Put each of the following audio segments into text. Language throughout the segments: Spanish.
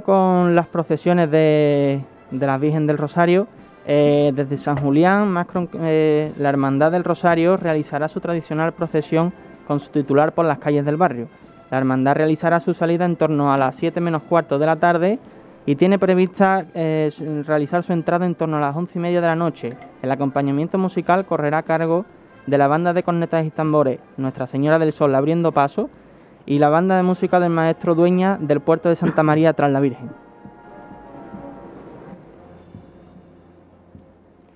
con las procesiones de, la Virgen del Rosario, eh, desde San Julián, eh, la Hermandad del Rosario realizará su tradicional procesión con su titular por las calles del barrio. La hermandad realizará su salida en torno a las 7 menos cuarto de la tarde y tiene prevista eh, realizar su entrada en torno a las 11 y media de la noche. El acompañamiento musical correrá a cargo de la banda de cornetas y tambores Nuestra Señora del Sol abriendo paso y la banda de música del maestro Dueña del puerto de Santa María tras la Virgen.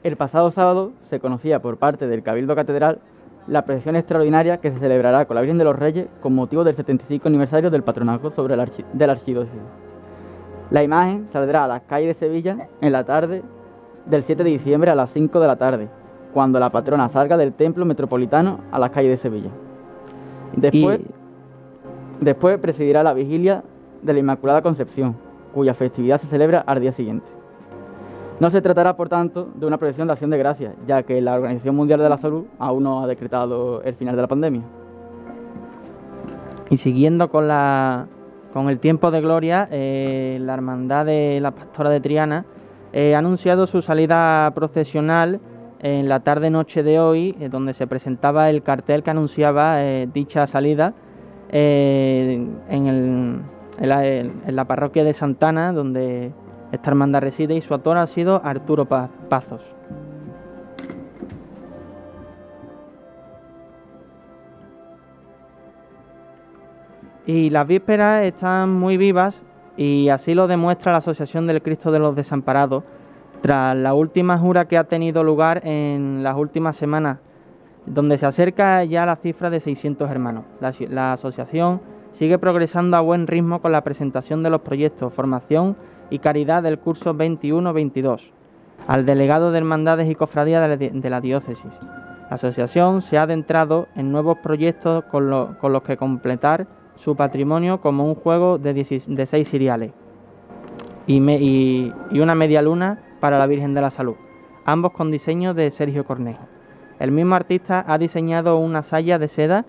El pasado sábado se conocía por parte del Cabildo Catedral la procesión extraordinaria que se celebrará con la Virgen de los Reyes con motivo del 75 aniversario del patronato sobre el del archidiócesis. La imagen saldrá a las calles de Sevilla en la tarde del 7 de diciembre a las 5 de la tarde, cuando la patrona salga del templo metropolitano a las calles de Sevilla. Después, Después presidirá la vigilia de la Inmaculada Concepción, cuya festividad se celebra al día siguiente. No se tratará, por tanto, de una procesión de acción de gracias, ya que la Organización Mundial de la Salud aún no ha decretado el final de la pandemia. Y siguiendo con, la, con el tiempo de gloria, eh, la Hermandad de la Pastora de Triana eh, ha anunciado su salida procesional en la tarde-noche de hoy, eh, donde se presentaba el cartel que anunciaba dicha salida eh, en, la, parroquia de Santana, donde esta hermandad reside, y su autor ha sido Arturo Pazos. Y las vísperas están muy vivas y así lo demuestra la Asociación del Cristo de los Desamparados, tras la última jura que ha tenido lugar en las últimas semanas donde se acerca ya la cifra de 600 hermanos. La, asociación sigue progresando a buen ritmo con la presentación de los proyectos Formación y Caridad del curso 21-22 al delegado de Hermandades y Cofradías de la diócesis. La asociación se ha adentrado en nuevos proyectos con, los que completar su patrimonio como un juego de, de seis seriales y, y una media luna para la Virgen de la Salud, ambos con diseño de Sergio Cornejo. El mismo artista ha diseñado una saya de seda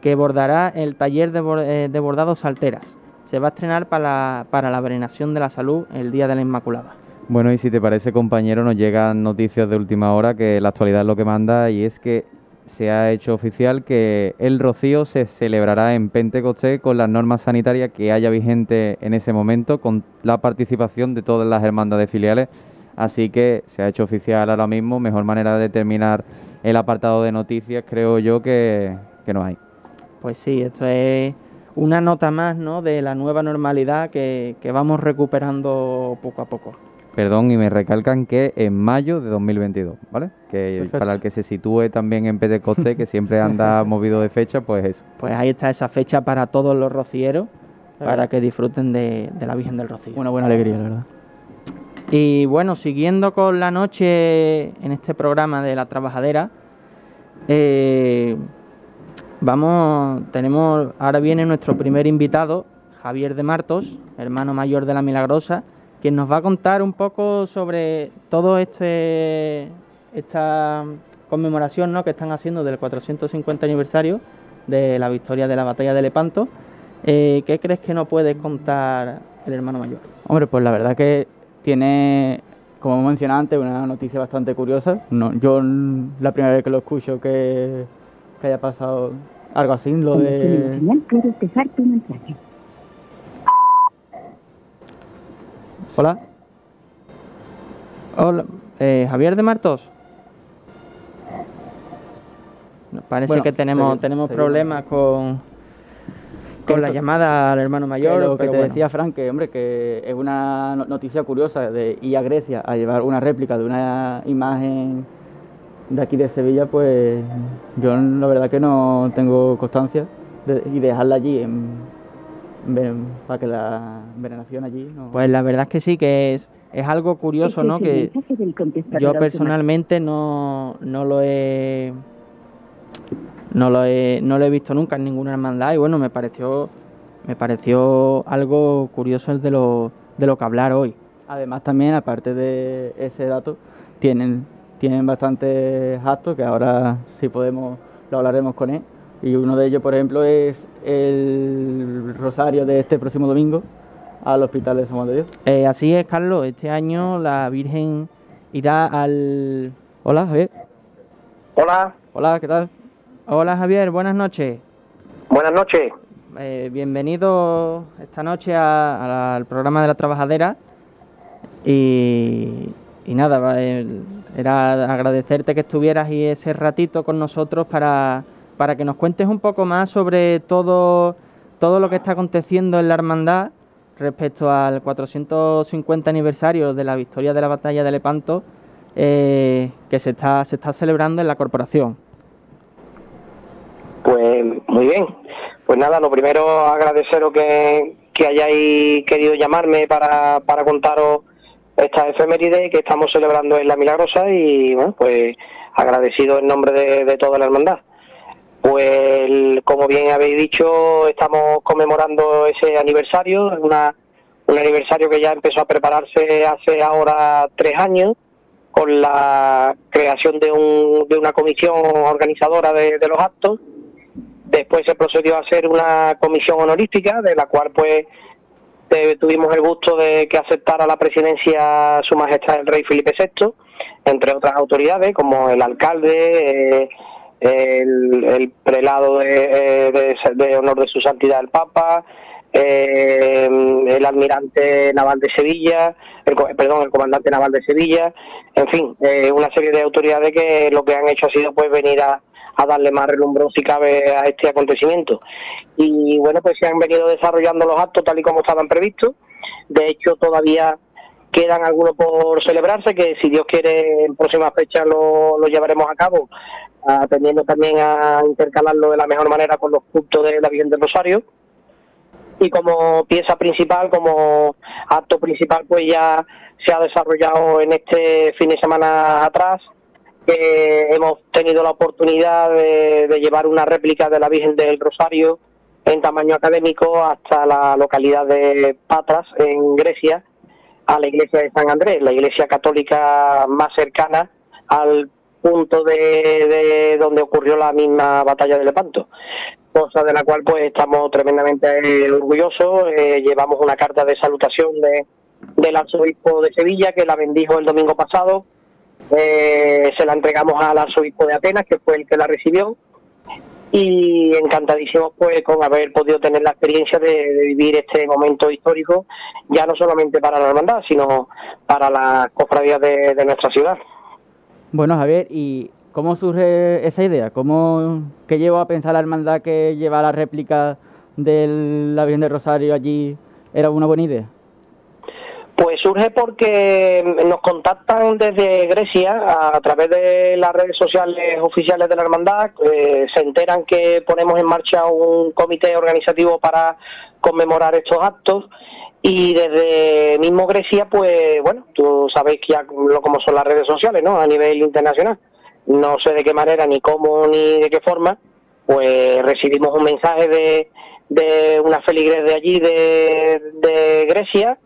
que bordará el taller de, eh, bordados salteras. Se va a estrenar para la, venenación de la salud el Día de la Inmaculada. Bueno, y si te parece, compañero, nos llegan noticias de última hora que la actualidad es lo que manda y es que se ha hecho oficial que el rocío se celebrará en Pentecostés con las normas sanitarias que haya vigente en ese momento, con la participación de todas las hermandades filiales. Así que se ha hecho oficial ahora mismo, mejor manera de terminar el apartado de noticias creo yo que, no hay. Pues sí, esto es una nota más ¿no? de la nueva normalidad que, vamos recuperando poco a poco. Perdón, y me recalcan que en mayo de 2022, ¿vale? Que para el que se sitúe también en Pentecoste, que siempre anda movido de fecha, pues eso. Pues ahí está esa fecha para todos los rocieros, para que disfruten de, de la Virgen del Rocío. Una buena alegría, la verdad. Y bueno, siguiendo con la noche en este programa de la trabajadera, eh, vamos, tenemos, ahora viene nuestro primer invitado, Javier de Martos, hermano mayor de la Milagrosa, quien nos va a contar un poco sobre todo este esta conmemoración ¿no? que están haciendo del 450 aniversario de la victoria de la batalla de Lepanto. Eh, ¿Qué crees que nos puede contar el hermano mayor? Hombre, pues la verdad que tiene, como mencionado antes, una noticia bastante curiosa. No, yo la primera vez que lo escucho que, haya pasado algo así, lo de... Hola. Hola, eh, Javier de Martos. Parece que tenemos, tenemos problemas con, con la llamada al hermano mayor. Lo que te decía Frank, que hombre, que es una noticia curiosa de ir a Grecia a llevar una réplica de una imagen de aquí de Sevilla, pues yo la verdad que no tengo constancia y dejarla allí para que la veneración allí. Pues la verdad es que sí, que es, es algo curioso, ¿no? Que yo personalmente no, no lo he no lo he, no lo he visto nunca en ninguna hermandad y bueno, me pareció, me pareció algo curioso de lo, de lo que hablar hoy. Además también, aparte de ese dato, tienen, tienen bastantes actos que ahora si podemos lo hablaremos con él. Y uno de ellos, por ejemplo, es el rosario de este próximo domingo, al Hospital de San de Dios. Eh, así es, Carlos. Este año la Virgen irá al... Hola, Javier. Hola. Hola, ¿qué tal? Hola, Javier. Buenas noches. Buenas noches. Eh, bienvenido esta noche al programa de la trabajadera. Y, y nada, era agradecerte que estuvieras y ese ratito con nosotros para, para que nos cuentes un poco más sobre todo, todo lo que está aconteciendo en la hermandad respecto al 450 aniversario de la victoria de la batalla de Lepanto eh, que se está, se está celebrando en la corporación. Pues muy bien. Pues nada, lo primero agradeceros que, que hayáis querido llamarme para, para contaros esta efeméride que estamos celebrando en La Milagrosa y bueno, pues agradecido en nombre de, toda la hermandad. Pues como bien habéis dicho, estamos conmemorando ese aniversario, una, un aniversario que ya empezó a prepararse hace ahora tres años con la creación de, un, de una comisión organizadora de, de los actos. Después se procedió a hacer una comisión honorística, de la cual pues tuvimos el gusto de que aceptara la presidencia Su Majestad el Rey Felipe VI, entre otras autoridades como el alcalde, eh, el, prelado eh, de, honor de su santidad el Papa, eh, el almirante naval de Sevilla, el, perdón, el comandante naval de Sevilla, en fin, una serie de autoridades que lo que han hecho ha sido pues venir a, a darle más relumbrón si cabe a este acontecimiento. Y bueno, pues se han venido desarrollando los actos tal y como estaban previstos. De hecho, todavía quedan algunos por celebrarse, que si Dios quiere en próximas fechas lo, lo llevaremos a cabo, atendiendo también a intercalarlo de la mejor manera con los cultos de la Virgen del Rosario. Y como pieza principal, como acto principal, pues ya se ha desarrollado en este fin de semana atrás hemos tenido la oportunidad de, llevar una réplica de la Virgen del Rosario en tamaño académico hasta la localidad de Patras, en Grecia, a la iglesia de San Andrés, la iglesia católica más cercana al punto de, donde ocurrió la misma batalla de Lepanto, cosa de la cual pues estamos tremendamente orgullosos. Eh, llevamos una carta de salutación de, del arzobispo de Sevilla que la bendijo el domingo pasado eh, se la entregamos al arzobispo de Atenas, que fue el que la recibió, y encantadísimos pues con haber podido tener la experiencia de, vivir este momento histórico, ya no solamente para la hermandad, sino para las cofradías de, nuestra ciudad. Bueno, Javier, ¿y cómo surge esa idea? ¿Cómo, ¿Qué llevó a pensar la hermandad que lleva la réplica de la Virgen de Rosario allí era una buena idea? Pues surge porque nos contactan desde Grecia a través de las redes sociales oficiales de la hermandad, eh, se enteran que ponemos en marcha un comité organizativo para conmemorar estos actos y desde mismo Grecia, pues bueno, tú sabéis que ya lo como son las redes sociales, ¿no? A nivel internacional. No sé de qué manera, ni cómo, ni de qué forma, pues recibimos un mensaje de, de una feligres de allí, de, de Grecia,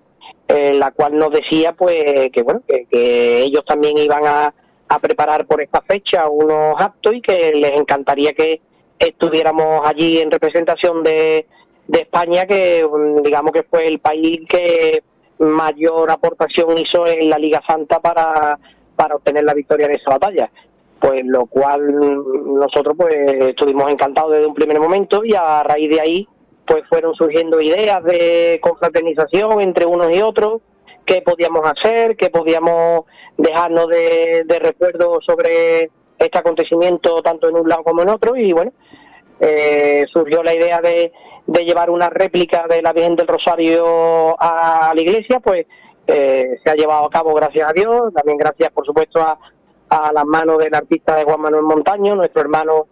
la cual nos decía pues que bueno que, ellos también iban a, preparar por esta fecha unos actos y que les encantaría que estuviéramos allí en representación de, de España que mm, digamos que fue el país que mayor aportación hizo en la Liga Santa para, obtener la victoria en esa batalla. Pues lo cual nosotros pues estuvimos encantados desde un primer momento y a raíz de ahí pues fueron surgiendo ideas de confraternización entre unos y otros, qué podíamos hacer, qué podíamos dejarnos de, de recuerdo sobre este acontecimiento tanto en un lado como en otro y bueno, eh, surgió la idea de, de, llevar una réplica de la Virgen del Rosario a la iglesia, pues eh, se ha llevado a cabo gracias a Dios, también gracias por supuesto a, a las manos del artista de Juan Manuel Montaño, nuestro hermano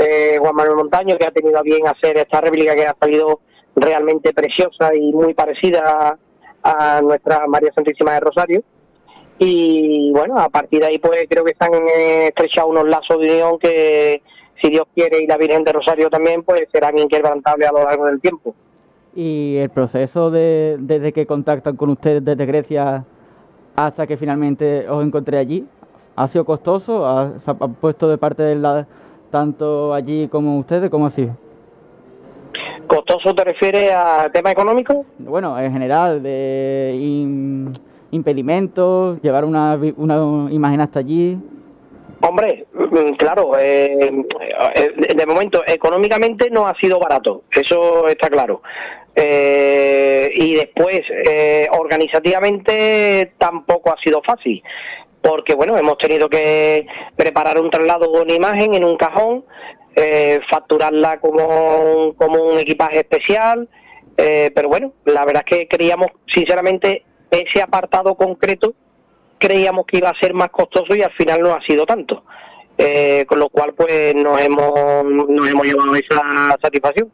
eh, Juan Manuel Montaño, que ha tenido a bien hacer esta réplica que ha salido realmente preciosa y muy parecida a, nuestra María Santísima de Rosario. Y bueno, a partir de ahí pues creo que están estrechados unos lazos de unión que si Dios quiere y la Virgen de Rosario también pues serán inquebrantables a lo largo del tiempo. Y el proceso de, desde que contactan con ustedes desde Grecia hasta que finalmente os encontré allí, ¿ha sido costoso? ¿Ha, ha puesto de parte de la, tanto allí como ustedes, como así? ¿Costoso te refieres a tema económico? Bueno, en general, de impedimentos, llevar una, una imagen hasta allí. Hombre, mm, claro, eh, eh, de momento económicamente no ha sido barato, eso está claro. Eh, y después, organizativamente tampoco ha sido fácil, porque bueno, hemos tenido que preparar un traslado una imagen en un cajón, facturarla como, como un equipaje especial, pero bueno, la verdad es que creíamos, sinceramente, ese apartado concreto creíamos que iba a ser más costoso y al final no ha sido tanto. Eh, con lo cual pues nos hemos, nos hemos llevado esa satisfacción.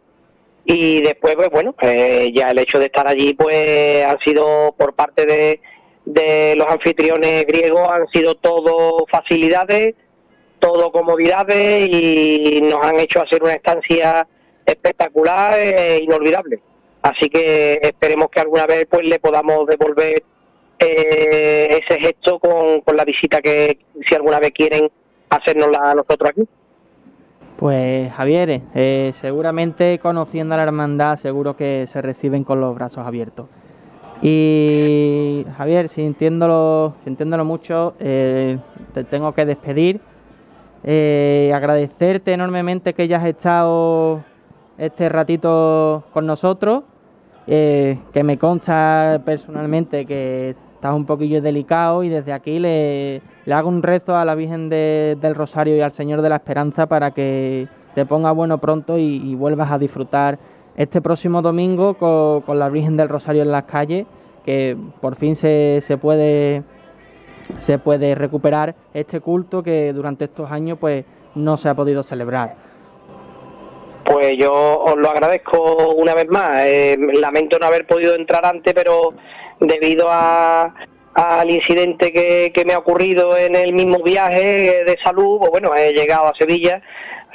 Y después, pues bueno, eh, ya el hecho de estar allí pues ha sido por parte de, de los anfitriones griegos, han sido todo facilidades, todo comodidades y nos han hecho hacer una estancia espectacular e inolvidable. Así que esperemos que alguna vez pues le podamos devolver eh, ese gesto con, la visita que si alguna vez quieren hacernosla a nosotros aquí. Pues Javier, eh, seguramente conociendo a la hermandad, seguro que se reciben con los brazos abiertos. Y Javier, sintiéndolo, sintiéndolo mucho, eh, te tengo que despedir. Eh, agradecerte enormemente que hayas estado este ratito con nosotros. que me consta personalmente que estás un poquillo delicado y desde aquí le, hago un rezo a la Virgen del Rosario y al Señor de la Esperanza para que te ponga bueno pronto y, vuelvas a disfrutar este próximo domingo con, la Virgen del Rosario en las calles, que por fin se, se puede se puede recuperar este culto que durante estos años pues no se ha podido celebrar. Pues yo os lo agradezco una vez más. Eh, lamento no haber podido entrar antes, pero debido a, al incidente que, que, me ha ocurrido en el mismo viaje de salud, pues bueno, he llegado a Sevilla,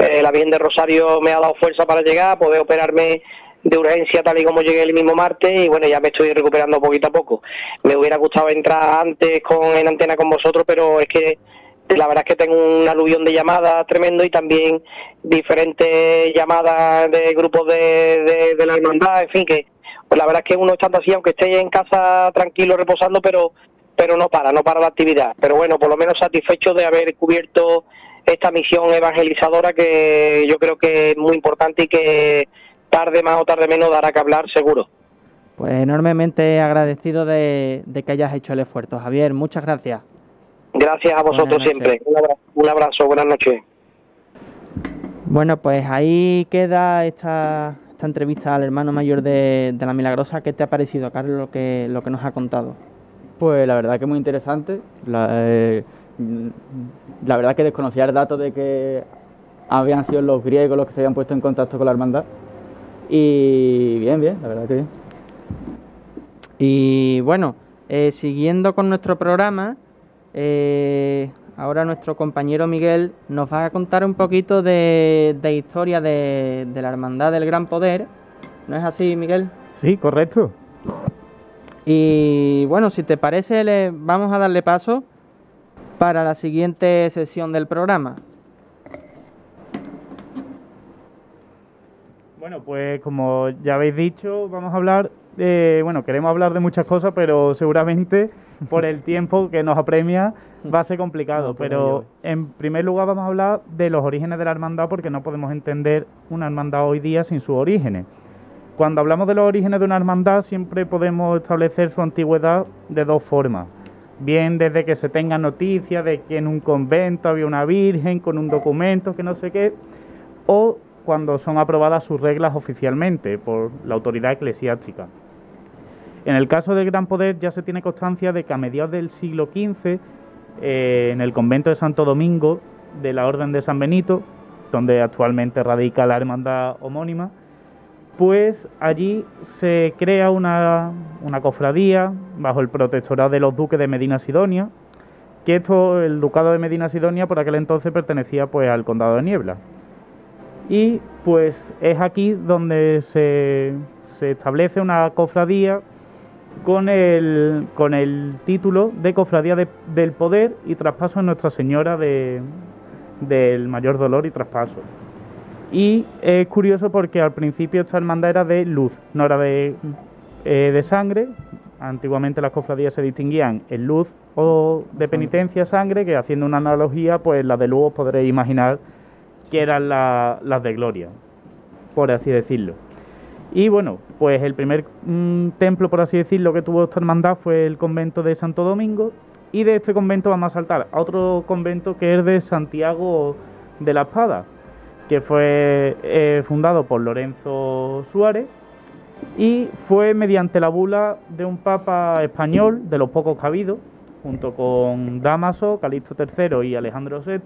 eh, la Virgen de Rosario me ha dado fuerza para llegar, poder operarme de urgencia tal y como llegué el mismo martes y bueno, ya me estoy recuperando poquito a poco. Me hubiera gustado entrar antes con en antena con vosotros, pero es que la verdad es que tengo un aluvión de llamadas tremendo y también diferentes llamadas de grupos de, de, la hermandad, en fin, que pues la verdad es que uno estando así, aunque esté en casa tranquilo, reposando, pero, pero no para, no para la actividad. Pero bueno, por lo menos satisfecho de haber cubierto esta misión evangelizadora que yo creo que es muy importante y que tarde más o tarde menos dará que hablar seguro. Pues enormemente agradecido de, que hayas hecho el esfuerzo, Javier. Muchas gracias. Gracias a vosotros siempre. Un abrazo, un abrazo, buenas noches. Bueno, pues ahí queda esta, esta entrevista al hermano mayor de, la Milagrosa. ¿Qué te ha parecido, Carlos, lo que, lo que nos ha contado? Pues la verdad que muy interesante. La, eh, la verdad que desconocía el dato de que habían sido los griegos los que se habían puesto en contacto con la hermandad. Y bien, bien, la verdad que bien. Y bueno, eh, siguiendo con nuestro programa, eh, ahora nuestro compañero Miguel nos va a contar un poquito de, historia de, la Hermandad del Gran Poder. ¿No es así, Miguel? Sí, correcto. Y bueno, si te parece, le vamos a darle paso para la siguiente sesión del programa. Bueno, pues como ya habéis dicho, vamos a hablar, de, bueno, queremos hablar de muchas cosas, pero seguramente por el tiempo que nos apremia va a ser complicado. Pero en primer lugar vamos a hablar de los orígenes de la hermandad porque no podemos entender una hermandad hoy día sin sus orígenes. Cuando hablamos de los orígenes de una hermandad siempre podemos establecer su antigüedad de dos formas. Bien desde que se tenga noticia de que en un convento había una virgen con un documento que no sé qué, o cuando son aprobadas sus reglas oficialmente por la autoridad eclesiástica. En el caso del Gran Poder ya se tiene constancia de que a mediados del siglo XV, eh, en el convento de Santo Domingo de la Orden de San Benito, donde actualmente radica la hermandad homónima, pues allí se crea una, cofradía bajo el protectorado de los duques de Medina Sidonia, que esto, el ducado de Medina Sidonia por aquel entonces pertenecía pues al condado de Niebla. Y pues es aquí donde se, establece una cofradía con el, con el título de Cofradía del Poder y Traspaso a Nuestra Señora de, del Mayor Dolor y Traspaso. Y es curioso porque al principio esta hermandad era de luz, no era de, eh, de sangre. Antiguamente las cofradías se distinguían en luz o de penitencia sangre, que haciendo una analogía, pues las de luz os podréis imaginar que eran la- las de gloria, por así decirlo. Y bueno, pues el primer mm, templo, por así decirlo, que tuvo esta hermandad fue el convento de Santo Domingo. Y de este convento vamos a saltar a otro convento que es de Santiago de la Espada, que fue eh, fundado por Lorenzo Suárez y fue mediante la bula de un papa español, de los pocos habido, junto con Damaso, Calixto III y Alejandro VI.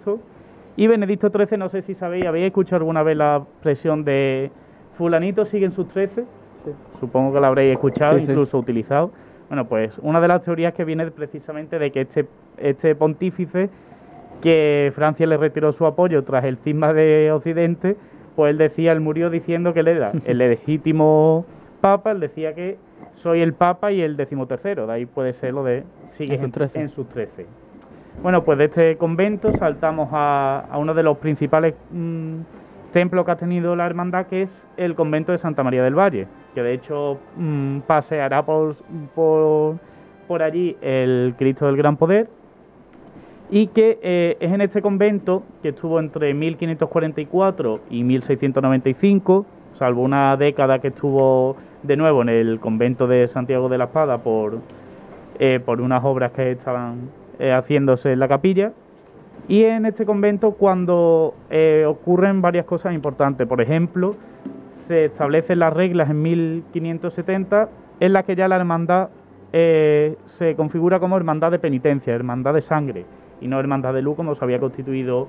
Y Benedicto XIII, no sé si sabéis, ¿habéis escuchado alguna vez la expresión de fulanito siguen sus trece? Supongo que la habréis escuchado, Sí, sí. incluso utilizado. Bueno, pues una de las teorías que viene precisamente de que este, este pontífice, que Francia le retiró su apoyo tras el cisma de Occidente, pues él decía, él murió diciendo que él era el legítimo papa, él decía que soy el papa y el decimotercero, de ahí puede ser lo de sigue En sus trece. en sus trece. Bueno, pues de este convento saltamos a, a uno de los principales mm, templos que ha tenido la hermandad, que es el convento de Santa María del Valle, que de hecho mm, paseará por, por, por allí el Cristo del Gran Poder, y que eh, es en este convento que estuvo entre 1544 y 1695, salvo una década que estuvo de nuevo en el convento de Santiago de la Espada por, eh, por unas obras que estaban eh, haciéndose en la capilla. Y en este convento cuando ocurren varias cosas importantes, por ejemplo, se establecen las reglas en 1570 en las que ya la hermandad se configura como hermandad de penitencia, hermandad de sangre y no hermandad de luz como se había constituido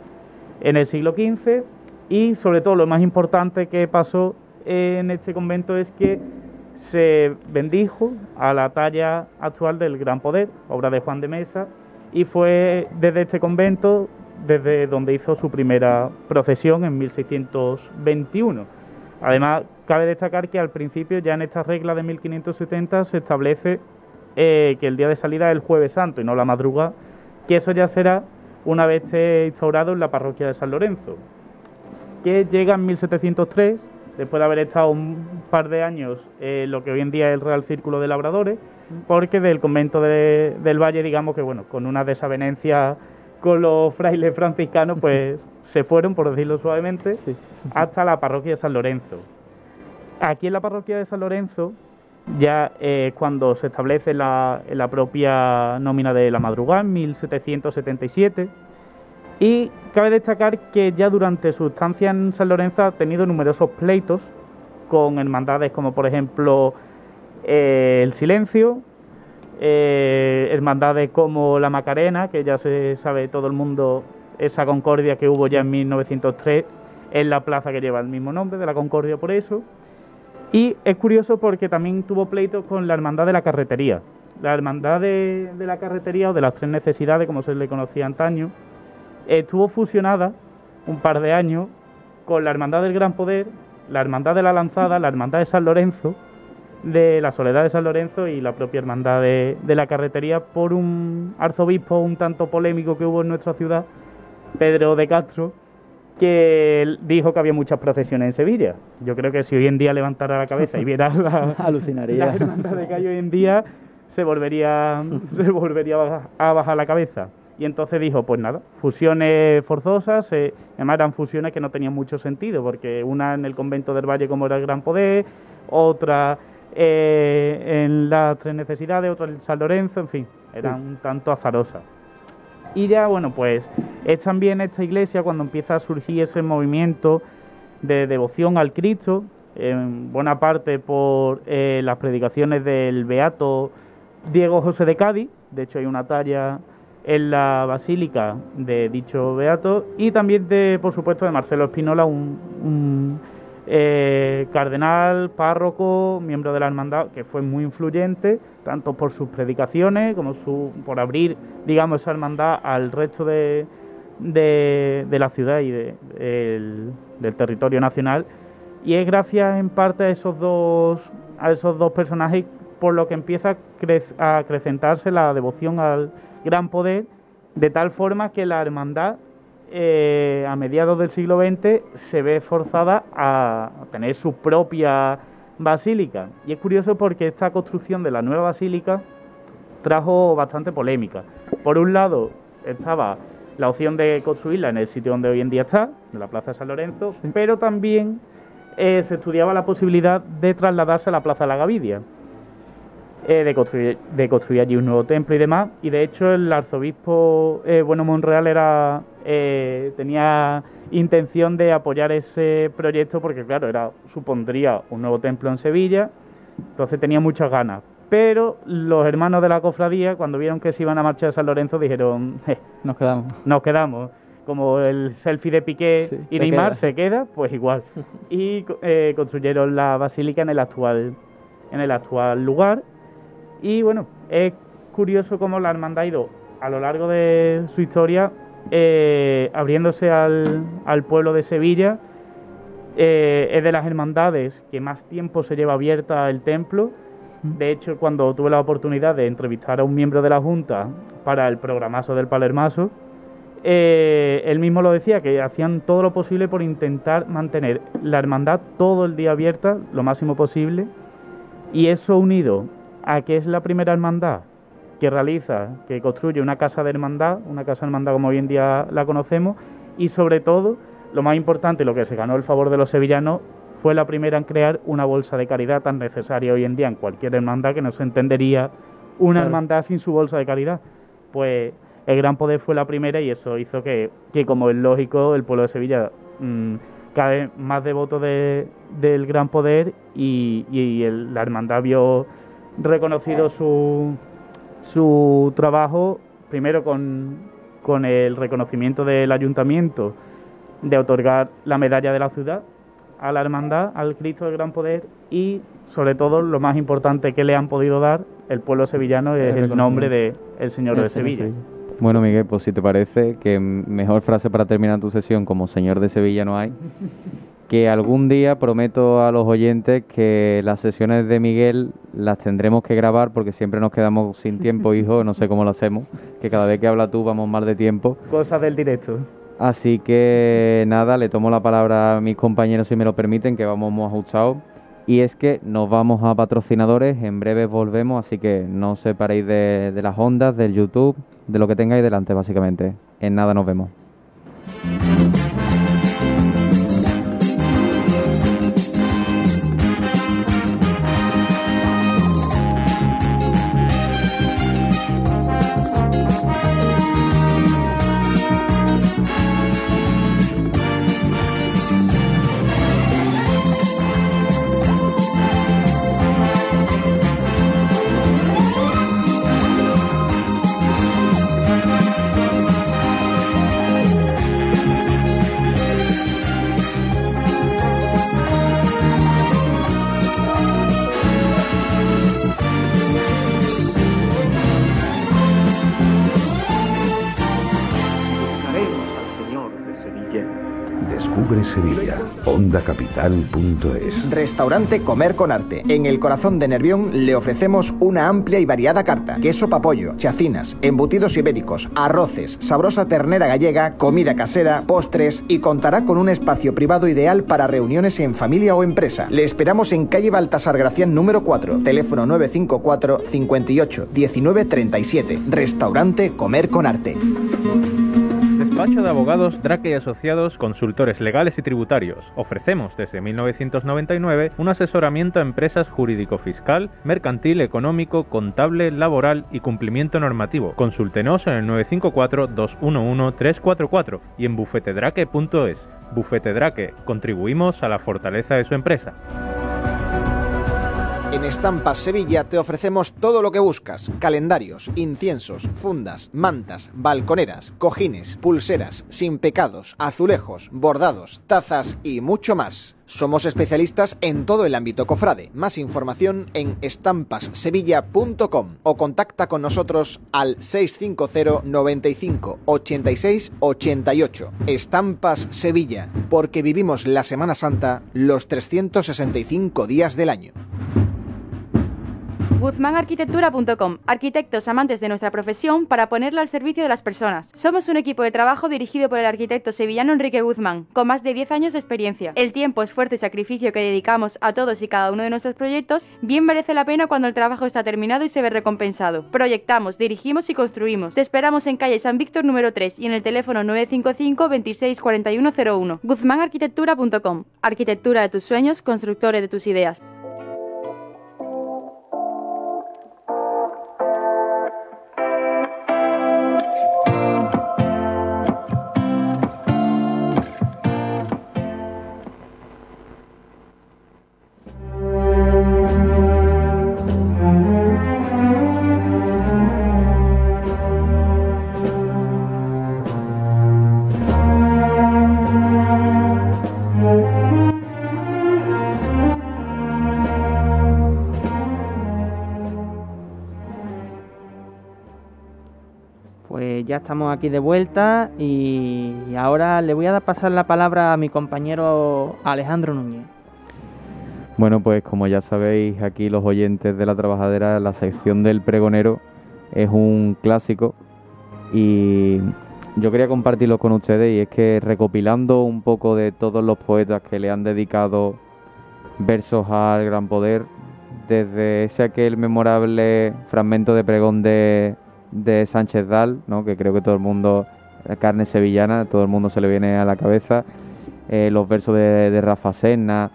en el siglo XV. Y sobre todo lo más importante que pasó en este convento es que se bendijo a la talla actual del Gran Poder, obra de Juan de Mesa, y fue desde este convento desde donde hizo su primera procesión en 1621. Además, cabe destacar que al principio, ya en esta regla de 1570, se establece eh, que el día de salida es el Jueves Santo y no la madrugada, que eso ya será una vez esté instaurado en la parroquia de San Lorenzo, que llega en 1703, después de haber estado un par de años en lo que hoy en día es el Real Círculo de Labradores, porque del convento de- del Valle, digamos que bueno, con una desavenencia con los frailes franciscanos, pues se fueron, por decirlo suavemente, hasta la parroquia de San Lorenzo. Aquí en la parroquia de San Lorenzo ya es cuando se establece la, la propia nómina de la madrugada, en 1777. Y cabe destacar que ya durante su estancia en San Lorenzo ha tenido numerosos pleitos con hermandades como por ejemplo eh, el Silencio, eh, hermandades como la Macarena, que ya se sabe todo el mundo esa concordia que hubo ya en 1903 en la plaza que lleva el mismo nombre, de la Concordia por eso. Y es curioso porque también tuvo pleitos con la Hermandad de la Carretería. La Hermandad de, la Carretería, o de las Tres Necesidades, como se le conocía antaño, estuvo fusionada un par de años con la Hermandad del Gran Poder, la Hermandad de la Lanzada, la Hermandad de San Lorenzo, de la Soledad de San Lorenzo y la propia Hermandad de la Carretería por un arzobispo un tanto polémico que hubo en nuestra ciudad, Pedro de Castro, que él dijo que había muchas procesiones en Sevilla. Yo creo que si hoy en día levantara la cabeza y viera la, Alucinaría. la hermandad que hay hoy en día, se volvería, se volvería a bajar- a bajar la cabeza. Y entonces dijo, pues nada, fusiones forzosas, eh, además eran fusiones que no tenían mucho sentido, porque una en el convento del Valle como era el Gran Poder, otra eh, en las Tres Necesidades, otra en San Lorenzo, en fin, eran un tanto azarosas. Y ya, bueno, pues es también esta iglesia cuando empieza a surgir ese movimiento de devoción al Cristo, en buena parte por eh, las predicaciones del beato Diego José de Cádiz, de hecho hay una talla en la basílica de dicho beato, y también de, por supuesto, de Marcelo Espinola, un, un, eh, cardenal, párroco, miembro de la hermandad, que fue muy influyente, tanto por sus predicaciones como su, por abrir, digamos, esa hermandad al resto de, la ciudad y de- del- territorio nacional. Y es gracias en parte a esos dos, a esos dos personajes por lo que empieza a, a acrecentarse la devoción al gran poder, de tal forma que la hermandad eh, a mediados del siglo XX se ve forzada a tener su propia basílica. Y es curioso porque esta construcción de la nueva basílica trajo bastante polémica. Por un lado estaba la opción de construirla en el sitio donde hoy en día está, en la Plaza de San Lorenzo, pero también eh, se estudiaba la posibilidad de trasladarse a la Plaza de la Gavidia, eh, de, construir, de construir allí un nuevo templo y demás. Y de hecho el arzobispo eh, Bueno Monreal era, tenía intención de apoyar ese proyecto porque claro, era, supondría un nuevo templo en Sevilla, entonces tenía muchas ganas. Pero los hermanos de la cofradía, cuando vieron que se iban a marchar a San Lorenzo, dijeron, nos quedamos. Nos quedamos como el selfie de Piqué y Neymar se queda, pues igual. Y eh, construyeron la basílica en el actual en el actual lugar. Y bueno, es curioso cómo la hermandad ha ido a lo largo de su historia eh, abriéndose al, al, pueblo de Sevilla. Eh, es de las hermandades que más tiempo se lleva abierta el templo. De hecho, cuando tuve la oportunidad de entrevistar a un miembro de la Junta para el programazo del Palermaso, eh, él mismo lo decía, que hacían todo lo posible por intentar mantener la hermandad todo el día abierta, lo máximo posible, y eso unido a que es la primera hermandad que realiza, que construye una casa de hermandad, una casa de hermandad como hoy en día la conocemos, y sobre todo, lo más importante, lo que se ganó el favor de los sevillanos, fue la primera en crear una bolsa de caridad tan necesaria hoy en día en cualquier hermandad que no se entendería una hermandad sin su bolsa de caridad. Pues el Gran Poder fue la primera y eso hizo que, como es lógico, el pueblo de Sevilla mm, cada vez más devoto de, del Gran Poder y, la hermandad vio reconocido su, su trabajo, primero con, con el reconocimiento del ayuntamiento de otorgar la medalla de la ciudad a la hermandad, al Cristo del Gran Poder y sobre todo lo más importante que le han podido dar el pueblo sevillano es el, nombre de el Señor de Sevilla. Bueno, Miguel, pues si te parece que mejor frase para terminar tu sesión como señor de Sevilla no hay, que algún día prometo a los oyentes que las sesiones de Miguel las tendremos que grabar porque siempre nos quedamos sin tiempo, hijo, no sé cómo lo hacemos, que cada vez que habla tú vamos mal de tiempo. Cosas del directo. Así que nada, le tomo la palabra a mis compañeros si me lo permiten, que vamos muy ajustados. Y es que nos vamos a patrocinadores, en breve volvemos, así que no os separéis de, de las ondas, del YouTube, de lo que tengáis delante, básicamente. En nada nos vemos. Restaurante Comer con Arte. En el corazón de Nervión le ofrecemos una amplia y variada carta. Queso papollo, chacinas, embutidos ibéricos, arroces, sabrosa ternera gallega, comida casera, postres y contará con un espacio privado ideal para reuniones en familia o empresa. Le esperamos en calle Baltasar Gracián número 4, teléfono 954 58 19 37. Restaurante Comer con Arte. Despacho de abogados Drake y Asociados, consultores legales y tributarios. Ofrecemos desde 1999 un asesoramiento a empresas jurídico-fiscal, mercantil, económico, contable, laboral y cumplimiento normativo. Consúltenos en el 954-211-344 y en bufetedrake.es. Bufete Drake, contribuimos a la fortaleza de su empresa. En Estampas Sevilla te ofrecemos todo lo que buscas. Calendarios, inciensos, fundas, mantas, balconeras, cojines, pulseras, sin pecados, azulejos, bordados, tazas y mucho más. Somos especialistas en todo el ámbito cofrade. Más información en estampassevilla.com o contacta con nosotros al 650 95 86 88. Estampas Sevilla, porque vivimos la Semana Santa los 365 días del año. GuzmánArquitectura.com, arquitectos amantes de nuestra profesión para ponerla al servicio de las personas. Somos un equipo de trabajo dirigido por el arquitecto sevillano Enrique Guzmán, con más de 10 años de experiencia. El tiempo, esfuerzo y sacrificio que dedicamos a todos y cada uno de nuestros proyectos bien merece la pena cuando el trabajo está terminado y se ve recompensado. Proyectamos, dirigimos y construimos. Te esperamos en calle San Víctor número 3 y en el teléfono 955 26 4101. GuzmánArquitectura.com, arquitectura de tus sueños, constructores de tus ideas. Ya estamos aquí de vuelta y ahora le voy a dar pasar la palabra a mi compañero Alejandro Núñez. Bueno, pues como ya sabéis aquí los oyentes de la trabajadera, la sección del pregonero es un clásico y yo quería compartirlo con ustedes y es que recopilando un poco de todos los poetas que le han dedicado versos al gran poder, desde ese aquel memorable fragmento de pregón de, de Sánchez Dal, ¿no? que creo que todo el mundo, carne sevillana, todo el mundo se le viene a la cabeza, eh, los versos de, Rafa Senna.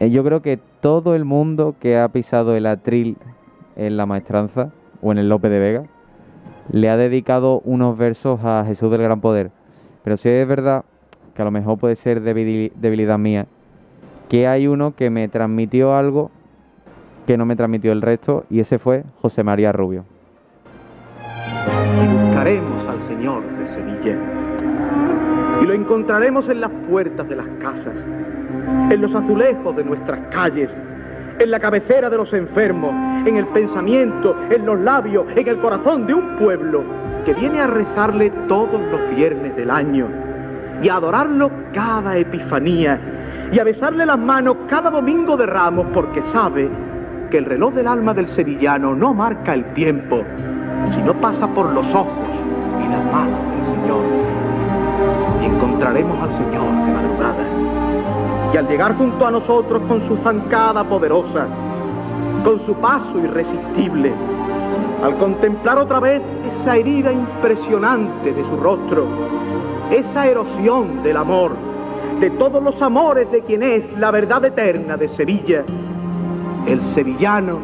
Eh, yo creo que todo el mundo que ha pisado el atril en la maestranza o en el Lope de Vega le ha dedicado unos versos a Jesús del Gran Poder. Pero sí es verdad que a lo mejor puede ser debili- debilidad mía, que hay uno que me transmitió algo que no me transmitió el resto y ese fue José María Rubio. Y buscaremos al Señor de Sevilla. Y lo encontraremos en las puertas de las casas, en los azulejos de nuestras calles, en la cabecera de los enfermos, en el pensamiento, en los labios, en el corazón de un pueblo que viene a rezarle todos los viernes del año y a adorarlo cada epifanía y a besarle las manos cada domingo de ramos porque sabe que el reloj del alma del sevillano no marca el tiempo, sino pasa por los ojos y las manos del Señor. Encontraremos al Señor de madrugada. Y al llegar junto a nosotros con su zancada poderosa, con su paso irresistible, al contemplar otra vez esa herida impresionante de su rostro, esa erosión del amor, de todos los amores de quien es la verdad eterna de Sevilla, el sevillano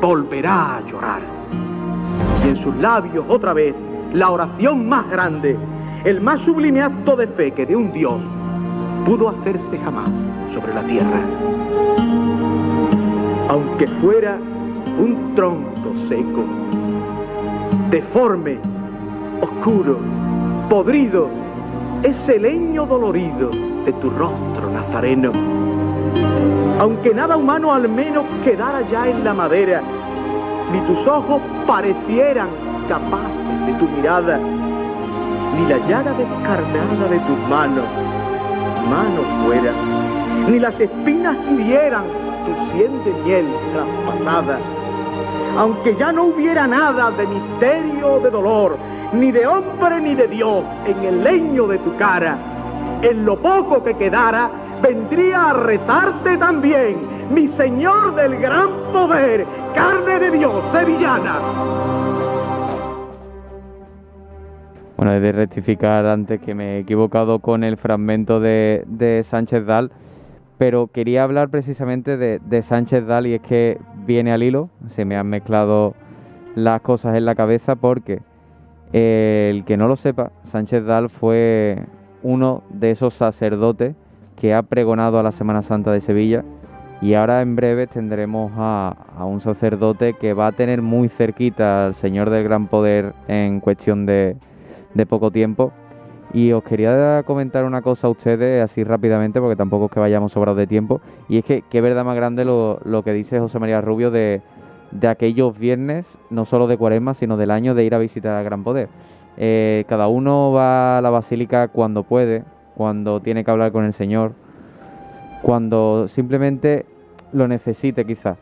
volverá a llorar. Y en sus labios otra vez la oración más grande, el más sublime acto de fe que de un Dios pudo hacerse jamás sobre la tierra. Aunque fuera un tronco seco, deforme, oscuro, podrido, ese leño dolorido de tu rostro nazareno. Aunque nada humano al menos quedara ya en la madera, ni tus ojos parecieran capaces de tu mirada, ni la llaga descarnada de tus manos, manos fuera, ni las espinas hirieran tu sien de miel traspasada, aunque ya no hubiera nada de misterio o de dolor, ni de hombre ni de Dios en el leño de tu cara, en lo poco que quedara, vendría a rezarte también, mi Señor del gran poder, carne de Dios sevillana. Bueno, he de rectificar antes que me he equivocado con el fragmento de, de Sánchez Dal, pero quería hablar precisamente de, de Sánchez Dal y es que viene al hilo, se me han mezclado las cosas en la cabeza porque eh, el que no lo sepa, Sánchez Dal fue uno de esos sacerdotes que ha pregonado a la Semana Santa de Sevilla y ahora en breve tendremos a, un sacerdote que va a tener muy cerquita al Señor del Gran Poder en cuestión de, de poco tiempo. Y os quería comentar una cosa a ustedes así rápidamente, porque tampoco es que vayamos sobrados de tiempo. Y es que qué verdad más grande lo, lo que dice José María Rubio de, de aquellos viernes, no solo de cuaresma, sino del año de ir a visitar al Gran Poder. Eh, cada uno va a la basílica cuando puede, cuando tiene que hablar con el Señor, cuando simplemente lo necesite quizás.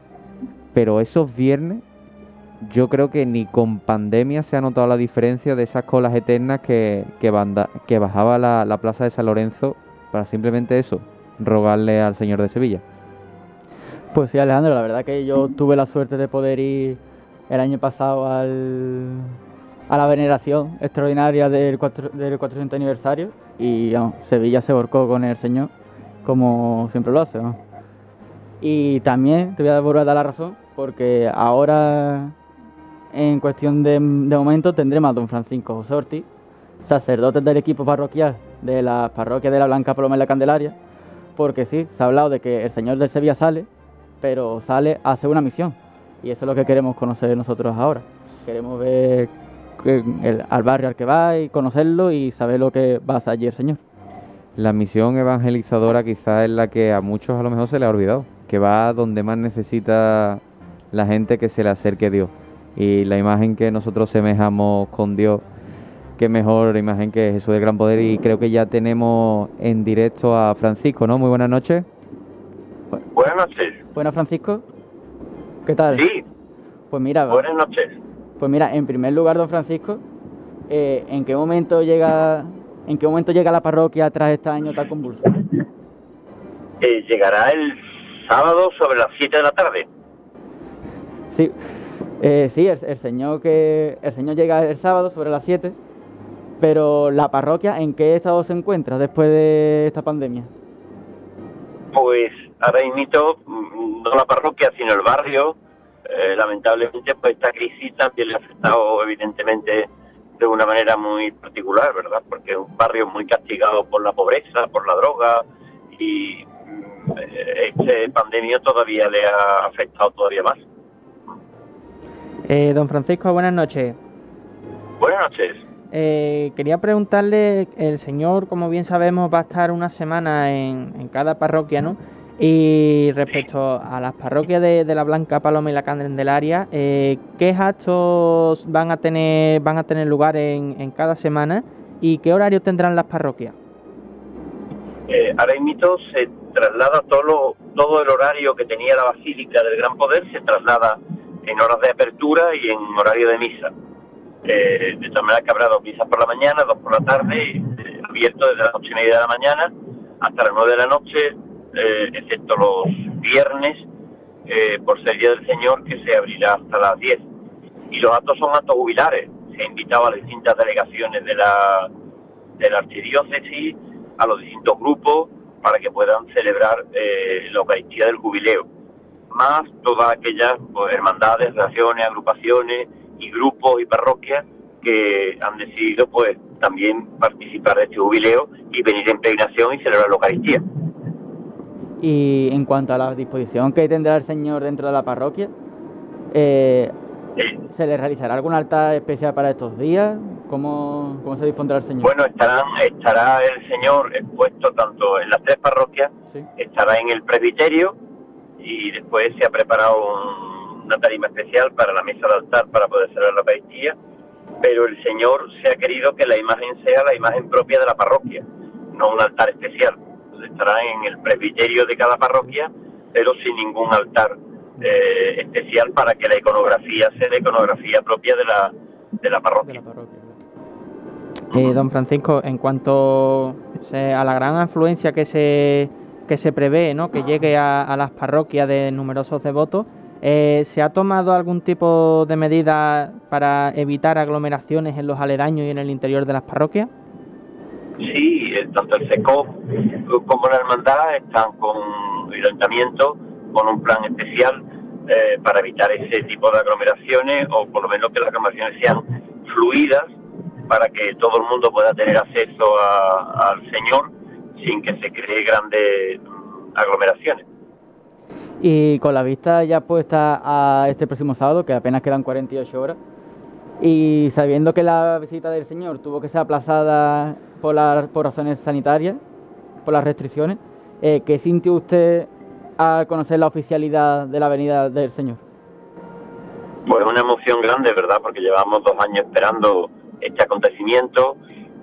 pero esos viernes yo creo que ni con pandemia se ha notado la diferencia de esas colas eternas que, que, bajaba la, la plaza de San Lorenzo para simplemente eso, rogarle al Señor de Sevilla. Pues sí, Alejandro, la verdad que yo tuve la suerte de poder ir el año pasado al, a la veneración extraordinaria del, cuatro- del 400 aniversario y Sevilla se volcó con el Señor como siempre lo hace. vamos. Y también te voy a volver a dar la razón porque ahora en cuestión de, momento tendremos a don Francisco José Ortiz, sacerdote del equipo parroquial de la parroquia de la Blanca Paloma en la Candelaria, porque sí, se ha hablado de que el Señor del Sevilla sale, pero sale a hacer una misión. Y eso es lo que queremos conocer nosotros ahora. Queremos ver al barrio al que va y conocerlo y saber lo que va a hacer allí el Señor. La misión evangelizadora quizás es la que a muchos a lo mejor se le ha olvidado, que va donde más necesita la gente que se le acerque a Dios. Y la imagen que nosotros semejamos con Dios, qué mejor imagen que Jesús del Gran Poder. Y creo que ya tenemos en directo a Francisco, ¿no? Muy buenas noches. Buenas noches. Buenas, Francisco. ¿Qué tal? Sí, Pues mira, buenas noches. pues mira, en primer lugar, don Francisco, eh, ¿en qué momento llega, en qué momento llega la parroquia tras este año tan convulso? Eh, llegará el sábado sobre las 7 de la tarde. Sí, eh, sí, el, el señor que el señor llega el sábado sobre las 7, pero la parroquia, ¿en qué estado se encuentra después de esta pandemia? Pues ahora mismo, mm, no la parroquia, sino el barrio, eh, lamentablemente, pues esta crisis también le ha afectado evidentemente de una manera muy particular, ¿verdad? Porque es un barrio muy castigado por la pobreza, por la droga y este pandemia todavía le ha afectado todavía más. Eh, don Francisco, buenas noches. Buenas noches. Eh, quería preguntarle, el señor, como bien sabemos, va a estar una semana en, en cada parroquia, ¿no? Y respecto a las parroquias de, de la Blanca Paloma y la Candelaria, eh, ¿qué actos van a tener van a tener lugar en, en cada semana y qué horario tendrán las parroquias? Eh, ahora mismo se traslada todo, lo- todo el horario que tenía la Basílica del Gran Poder, se traslada en horas de apertura y en horario de misa. Eh, de tal manera que habrá dos misas por la mañana, dos por la tarde, eh, abierto desde las ocho y media de la mañana hasta las nueve de la noche, eh, excepto los viernes, eh, por ser Día del Señor, que se abrirá hasta las diez. Y los actos son actos jubilares. Se ha invitado a las distintas delegaciones de la, de la archidiócesis, a los distintos grupos, para que puedan celebrar eh, la Eucaristía del jubileo. Más todas aquellas pues, hermandades, relaciones, agrupaciones y grupos y parroquias que han decidido pues también participar de este jubileo y venir en peregrinación y celebrar la Eucaristía. Y en cuanto a la disposición que tendrá el señor dentro de la parroquia, eh, ¿se le realizará algún altar especial para estos días? ¿Cómo, cómo se dispondrá el señor? Bueno, estarán, estará el Señor expuesto tanto en las tres parroquias, estará en el presbiterio y después se ha preparado un- una tarima especial para la mesa de altar para poder celebrar la Eucaristía, pero el Señor se ha querido que la imagen sea la imagen propia de la parroquia, no un altar especial. Entonces estará en el presbiterio de cada parroquia, pero sin ningún altar eh, especial para que la iconografía sea la iconografía propia de la, de la parroquia. Eh, don Francisco, en cuanto a la gran afluencia que se, que se prevé, ¿no? que llegue a, a las parroquias de numerosos devotos, eh, ¿se ha tomado algún tipo de medida para evitar aglomeraciones en los aledaños y en el interior de las parroquias? Sí, eh, tanto el SECOP como la hermandad están con el ayuntamiento con un plan especial eh, para evitar ese tipo de aglomeraciones o por lo menos que las aglomeraciones sean fluidas para que todo el mundo pueda tener acceso a- al Señor sin que se cree grandes mm, aglomeraciones. Y con la vista ya puesta a este próximo sábado, que apenas quedan 48 horas, y sabiendo que la visita del Señor tuvo que ser aplazada por, la- por razones sanitarias, por las restricciones, eh, ¿qué sintió usted al conocer la oficialidad de la venida del Señor? Pues una emoción grande, ¿verdad? Porque llevamos dos años esperando este acontecimiento.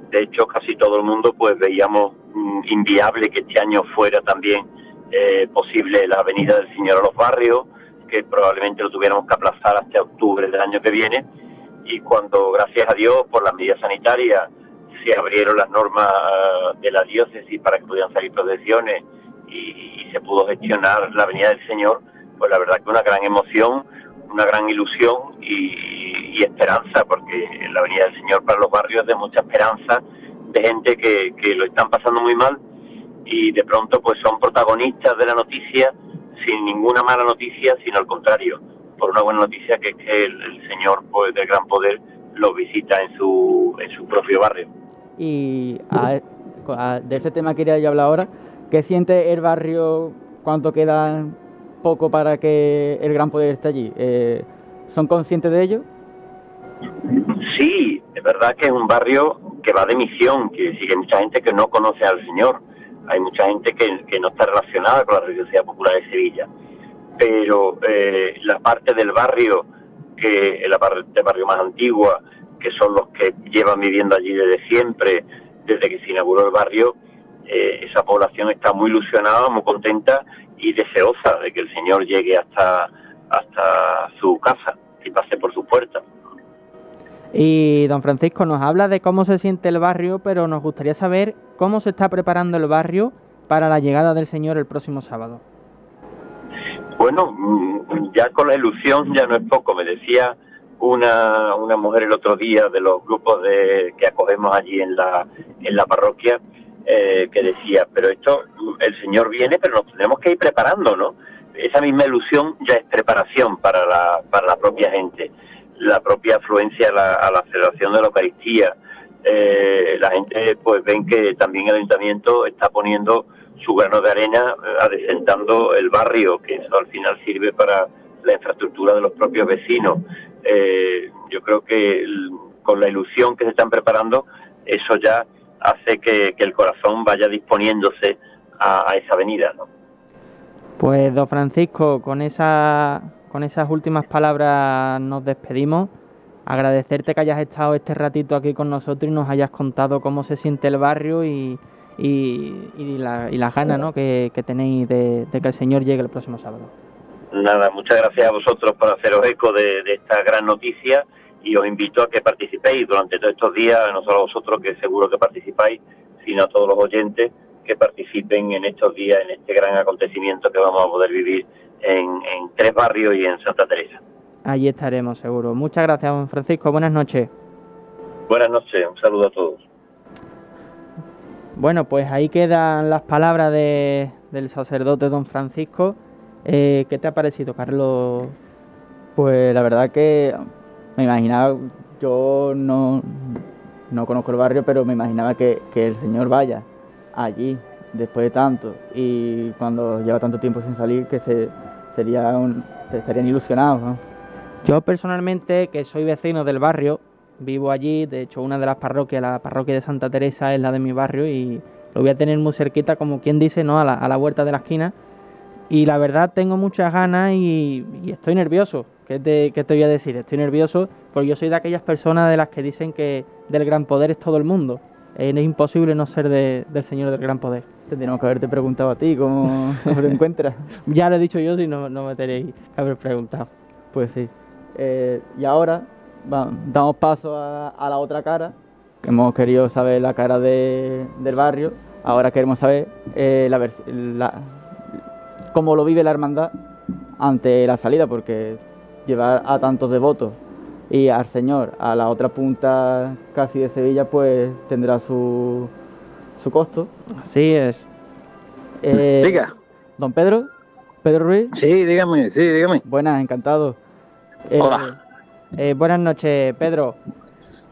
De hecho, casi todo el mundo pues veíamos mm, inviable que este año fuera también eh, posible la venida del Señor a los barrios que probablemente lo tuviéramos que aplazar hasta octubre del año que viene y cuando gracias a Dios por las medidas sanitarias se abrieron las normas de la diócesis para que pudieran salir procesiones y, se pudo gestionar la Avenida del Señor, pues la verdad que una gran emoción, una gran ilusión y, esperanza, porque la Avenida del Señor para los barrios es de mucha esperanza, de gente que, que lo están pasando muy mal y de pronto pues son protagonistas de la noticia sin ninguna mala noticia, sino al contrario, por una buena noticia que es que el, Señor pues, del Gran Poder los visita en su, en su propio barrio. Y de ese tema quería yo hablar ahora. ¿Qué siente el barrio cuánto queda poco para que el Gran Poder esté allí? Eh, ¿Son conscientes de ello? Sí, es verdad que es un barrio que va de misión, que sigue mucha gente que no conoce al Señor hay mucha gente que, no está relacionada con la religiosidad popular de Sevilla, pero eh, la parte del barrio, que la parte del barrio más antigua, que son los que llevan viviendo allí desde siempre, desde que se inauguró el barrio, eh, esa población está muy ilusionada, muy contenta y deseosa de que el Señor llegue hasta, hasta su casa y pase por su puerta. Y don Francisco nos habla de cómo se siente el barrio, pero nos gustaría saber cómo se está preparando el barrio para la llegada del Señor el próximo sábado. Bueno, mm, ya con la ilusión ya no es poco. Me decía una, una mujer el otro día de los grupos de, que acogemos allí en la, en la parroquia, eh, que decía, pero esto, el Señor viene, pero nos tenemos que ir preparando, ¿no? Esa misma ilusión ya es preparación para la, para la propia gente la propia afluencia a la, celebración de la Eucaristía. Eh, la gente pues ven que también el ayuntamiento está poniendo su grano de arena eh, adecentando el barrio, que eso al final sirve para la infraestructura de los propios vecinos. Eh, yo creo que con la ilusión que se están preparando, eso ya hace que, el corazón vaya disponiéndose a, a esa avenida. ¿no? Pues, don Francisco, con esa con esas últimas palabras nos despedimos. Agradecerte que hayas estado este ratito aquí con nosotros y nos hayas contado cómo se siente el barrio y, y, la, y las ganas ¿no? que, tenéis de, que el Señor llegue el próximo sábado. Nada, muchas gracias a vosotros por haceros eco de, esta gran noticia y os invito a que participéis durante todos estos días, no solo a vosotros que seguro que participáis, sino a todos los oyentes que participen en estos días, en este gran acontecimiento que vamos a poder vivir en, Tres Barrios y en Santa Teresa. Allí estaremos, seguro. Muchas gracias, don Francisco. Buenas noches. Buenas noches, un saludo a todos. Bueno, pues ahí quedan las palabras de, del sacerdote don Francisco. Eh, ¿Qué te ha parecido, Carlos? Pues la verdad que me imaginaba, yo no, no conozco el barrio, pero me imaginaba que, que el Señor vaya allí después de tanto y cuando lleva tanto tiempo sin salir que se sería un, estarían ilusionados. Yo personalmente, que soy vecino del barrio, vivo allí, de hecho una de las parroquias, la parroquia de Santa Teresa es la de mi barrio y lo voy a tener muy cerquita, como quien dice, ¿no? a, la, a la vuelta de la esquina. Y la verdad tengo muchas ganas y, estoy nervioso. ¿Qué te, ¿Qué te voy a decir? Estoy nervioso porque yo soy de aquellas personas de las que dicen que del gran poder es todo el mundo. es imposible no ser del Señor del gran poder. Tendríamos que haberte preguntado a ti cómo, te encuentras. ya lo he dicho yo, si no, no me tenéis que haber preguntado. Pues sí. Eh, y ahora damos paso a, la otra cara. Hemos querido saber la cara del barrio. Ahora queremos saber eh, la, cómo lo vive la hermandad ante la salida, porque llevar a tantos devotos y al Señor a la otra punta casi de Sevilla, pues tendrá su, su costo. Así es. Eh, Diga. Don Pedro, Pedro Ruiz. Sí, dígame, sí, dígame. Buenas, encantado. Eh, Hola. Eh, buenas noches, Pedro.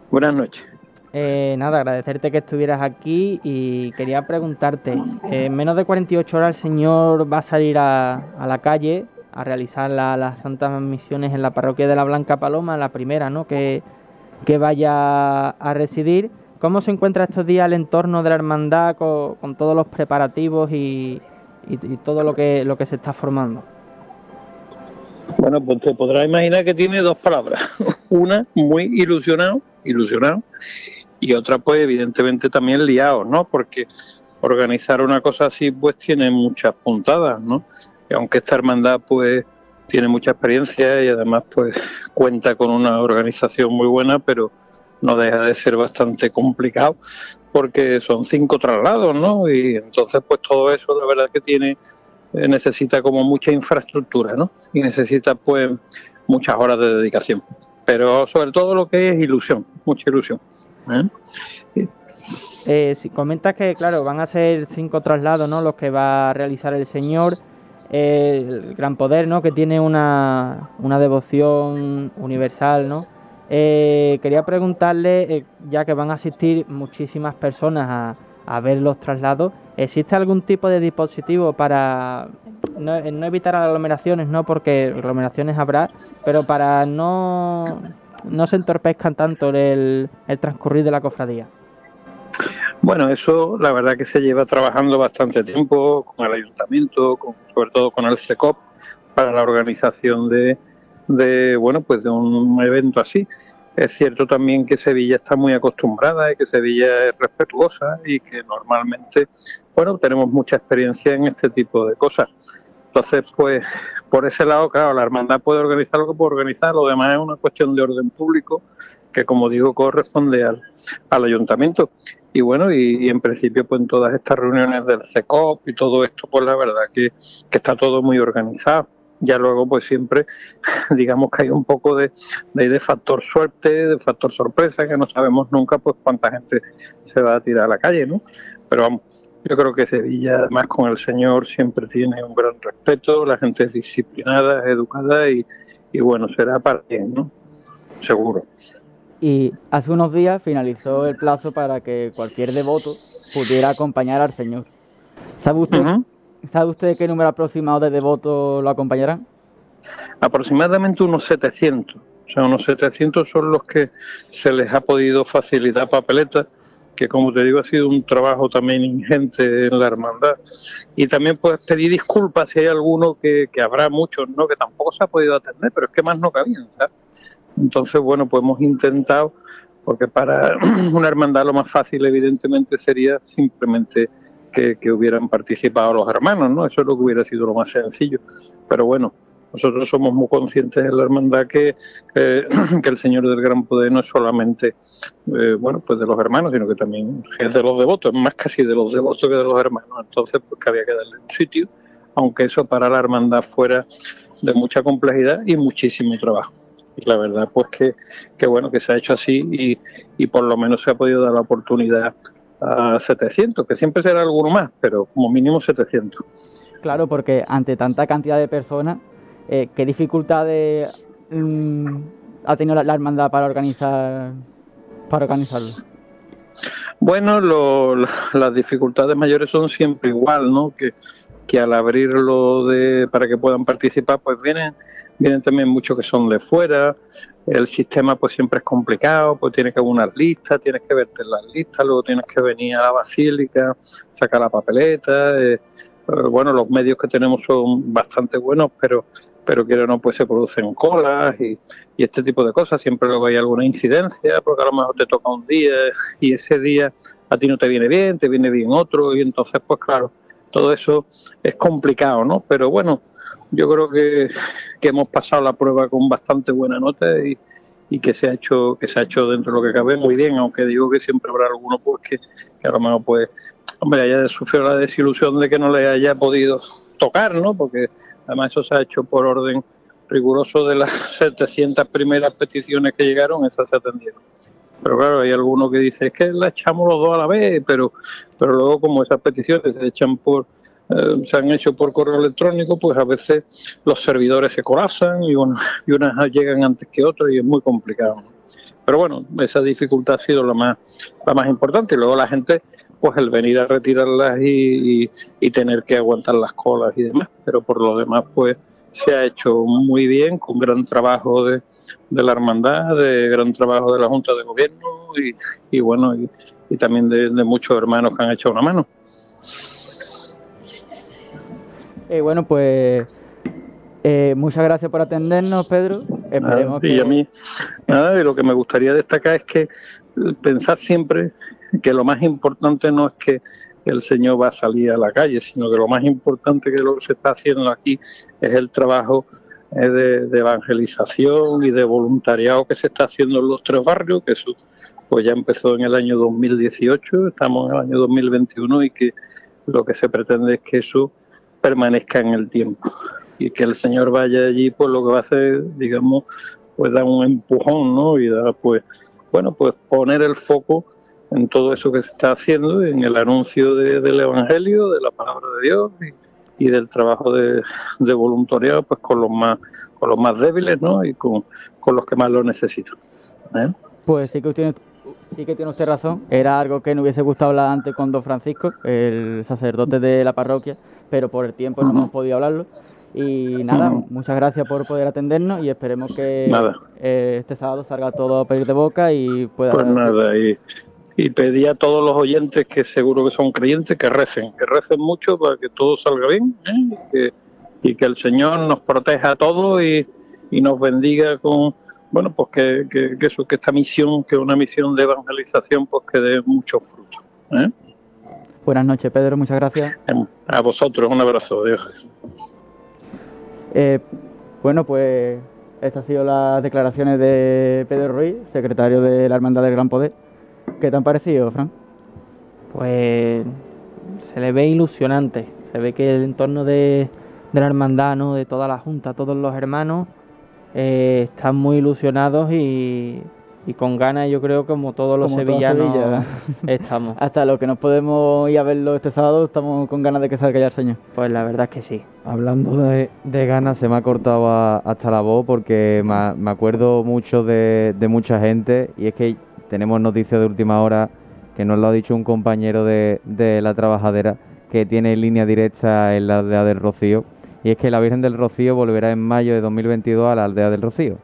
Buenas noches. nada, agradecerte que estuvieras aquí y quería preguntarte, en menos de 48 horas el Señor va a salir a, la calle a realizar las santas misiones en la parroquia de la Blanca Paloma, la primera, ¿no? Que, que vaya a residir. ¿Cómo se encuentra estos días el entorno de la hermandad con, todos los preparativos y, todo lo que, lo que se está formando? Bueno, pues te podrás imaginar que tiene dos palabras. Una, muy ilusionado, ilusionado, y otra, pues evidentemente también liado, ¿no? Porque organizar una cosa así, pues tiene muchas puntadas, ¿no? Aunque esta hermandad, pues tiene mucha experiencia y además pues cuenta con una organización muy buena, pero no deja de ser bastante complicado porque son cinco traslados, ¿no? Y entonces pues todo eso la verdad que tiene eh, necesita como mucha infraestructura, ¿no? Y necesita pues muchas horas de dedicación. Pero sobre todo lo que es ilusión, mucha ilusión. ¿eh? Eh, si comentas que, claro, van a ser cinco traslados, ¿no? Los que va a realizar el Señor. El gran poder, ¿no? Que tiene una, una devoción universal, ¿no? Eh, quería preguntarle, eh, ya que van a asistir muchísimas personas a, ver los traslados, ¿existe algún tipo de dispositivo para no, evitar aglomeraciones, no porque aglomeraciones habrá, pero para no, no se entorpezcan tanto el, el transcurrir de la cofradía? Bueno, eso la verdad que se lleva trabajando bastante tiempo con el ayuntamiento, sobre todo con el SECOP, para la organización de, de bueno pues de un evento así. Es cierto también que Sevilla está muy acostumbrada y que Sevilla es respetuosa y que normalmente, bueno, tenemos mucha experiencia en este tipo de cosas. Entonces, pues, por ese lado, claro, la hermandad puede organizar lo que puede organizar, lo demás es una cuestión de orden público que, como digo, corresponde al, al ayuntamiento. Y bueno, y, en principio, pues en todas estas reuniones del CECOP y todo esto, pues la verdad que, que está todo muy organizado ya luego pues siempre digamos que hay un poco de, de, factor suerte, de factor sorpresa, que no sabemos nunca pues cuánta gente se va a tirar a la calle, ¿no? Pero vamos, yo creo que Sevilla además con el Señor siempre tiene un gran respeto, la gente es disciplinada, educada y, y bueno, será para bien, ¿no? Seguro. Y hace unos días finalizó el plazo para que cualquier devoto pudiera acompañar al Señor. ¿Sabe usted ¿Sabe usted qué número aproximado de devotos lo acompañarán? Aproximadamente unos 700. O sea, unos 700 son los que se les ha podido facilitar papeletas, que como te digo ha sido un trabajo también ingente en la hermandad. Y también puedes pedir disculpas si hay alguno que, que habrá muchos, ¿no? Que tampoco se ha podido atender, pero es que más no cabían, ¿sabes? Entonces, bueno, pues hemos intentado, porque para una hermandad lo más fácil evidentemente sería simplemente que, hubieran participado los hermanos, ¿no? Eso es lo que hubiera sido lo más sencillo. Pero bueno, nosotros somos muy conscientes en la hermandad que, que el Señor del Gran Poder no es solamente, eh, bueno, pues de los hermanos, sino que también es de los devotos, es más casi de los devotos que de los hermanos. Entonces, pues que había que darle un sitio, aunque eso para la hermandad fuera de mucha complejidad y muchísimo trabajo. Y la verdad, pues que, que bueno, que se ha hecho así y, y por lo menos se ha podido dar la oportunidad a 700, que siempre será alguno más, pero como mínimo 700. Claro, porque ante tanta cantidad de personas, eh, ¿qué dificultades mm, ha tenido la, hermandad para organizar para organizarlo? Bueno, las dificultades mayores son siempre igual, ¿no? Que, que al abrirlo de, para que puedan participar, pues vienen, vienen también muchos que son de fuera, el sistema pues siempre es complicado, pues tienes que haber unas listas, tienes que verte las listas, luego tienes que venir a la basílica, sacar la papeleta, eh, bueno, los medios que tenemos son bastante buenos, pero pero que no pues se producen colas y, y este tipo de cosas, siempre luego hay alguna incidencia, porque a lo mejor te toca un día y ese día a ti no te viene bien, te viene bien otro y entonces pues claro, todo eso es complicado, ¿no? Pero bueno, yo creo que, hemos pasado la prueba con bastante buena nota y, que se ha hecho que se ha hecho dentro de lo que cabe muy bien, aunque digo que siempre habrá alguno pues que, a lo mejor pues hombre haya sufrido la desilusión de que no le haya podido tocar, ¿no? Porque además eso se ha hecho por orden riguroso de las 700 primeras peticiones que llegaron, esas se atendieron. Pero claro, hay alguno que dice, es que la echamos los dos a la vez, pero, pero luego como esas peticiones se echan por, eh, se han hecho por correo electrónico, pues a veces los servidores se colapsan y, y unas llegan antes que otras y es muy complicado. Pero bueno, esa dificultad ha sido la más, la más importante. Y luego la gente, pues el venir a retirarlas y, y, tener que aguantar las colas y demás. Pero por lo demás, pues se ha hecho muy bien, con gran trabajo de, de la hermandad, de gran trabajo de la Junta de Gobierno y, y bueno, y, y también de, de muchos hermanos que han hecho una mano. Eh, bueno, pues eh, muchas gracias por atendernos, Pedro. Esperemos y a mí, nada, y lo que me gustaría destacar es que eh, pensar siempre que lo más importante no es que el Señor va a salir a la calle, sino que lo más importante que lo que se está haciendo aquí es el trabajo eh, de, evangelización y de voluntariado que se está haciendo en los tres barrios, que eso pues ya empezó en el año 2018, estamos en el año 2021 y que lo que se pretende es que eso permanezca en el tiempo y que el Señor vaya allí, pues lo que va a hacer, digamos, pues dar un empujón, ¿no? Y dar, pues, bueno, pues poner el foco en todo eso que se está haciendo, en el anuncio del Evangelio, de la palabra de Dios y, del trabajo de, voluntariado, pues con los más con los más débiles, ¿no? Y con, los que más lo necesitan. ¿eh? Pues sí que tiene sí que tiene usted razón. Era algo que no hubiese gustado hablar antes con don Francisco, el sacerdote de la parroquia, pero por el tiempo no hemos podido hablarlo. Y nada, muchas gracias por poder atendernos y esperemos que eh, este sábado salga todo a pedir de boca y pueda... Pues nada, y, y pedí a todos los oyentes que seguro que son creyentes que recen, que recen mucho para que todo salga bien ¿eh? y, que, el Señor nos proteja a todos y, nos bendiga con, bueno, pues que, que, eso, que esta misión, que una misión de evangelización, pues que dé mucho fruto. ¿eh? Buenas noches, Pedro, muchas gracias. A vosotros, un abrazo, Dios. Eh, bueno, pues estas han sido las declaraciones de Pedro Ruiz, secretario de la Hermandad del Gran Poder. ¿Qué te han parecido, Fran? Pues se le ve ilusionante. Se ve que el entorno de, la hermandad, ¿no? de toda la junta, todos los hermanos, eh, están muy ilusionados y, y con ganas, yo creo, como todos los sevillanos estamos. Hasta lo que nos podemos ir a verlo este sábado, estamos con ganas de que salga ya el Señor. Pues la verdad es que sí. Hablando de, ganas, se me ha cortado hasta la voz porque me, acuerdo mucho de, de, mucha gente y es que tenemos noticias de última hora que nos lo ha dicho un compañero de, de la trabajadera que tiene línea directa en la aldea del Rocío y es que la Virgen del Rocío volverá en mayo de 2022 a la aldea del Rocío.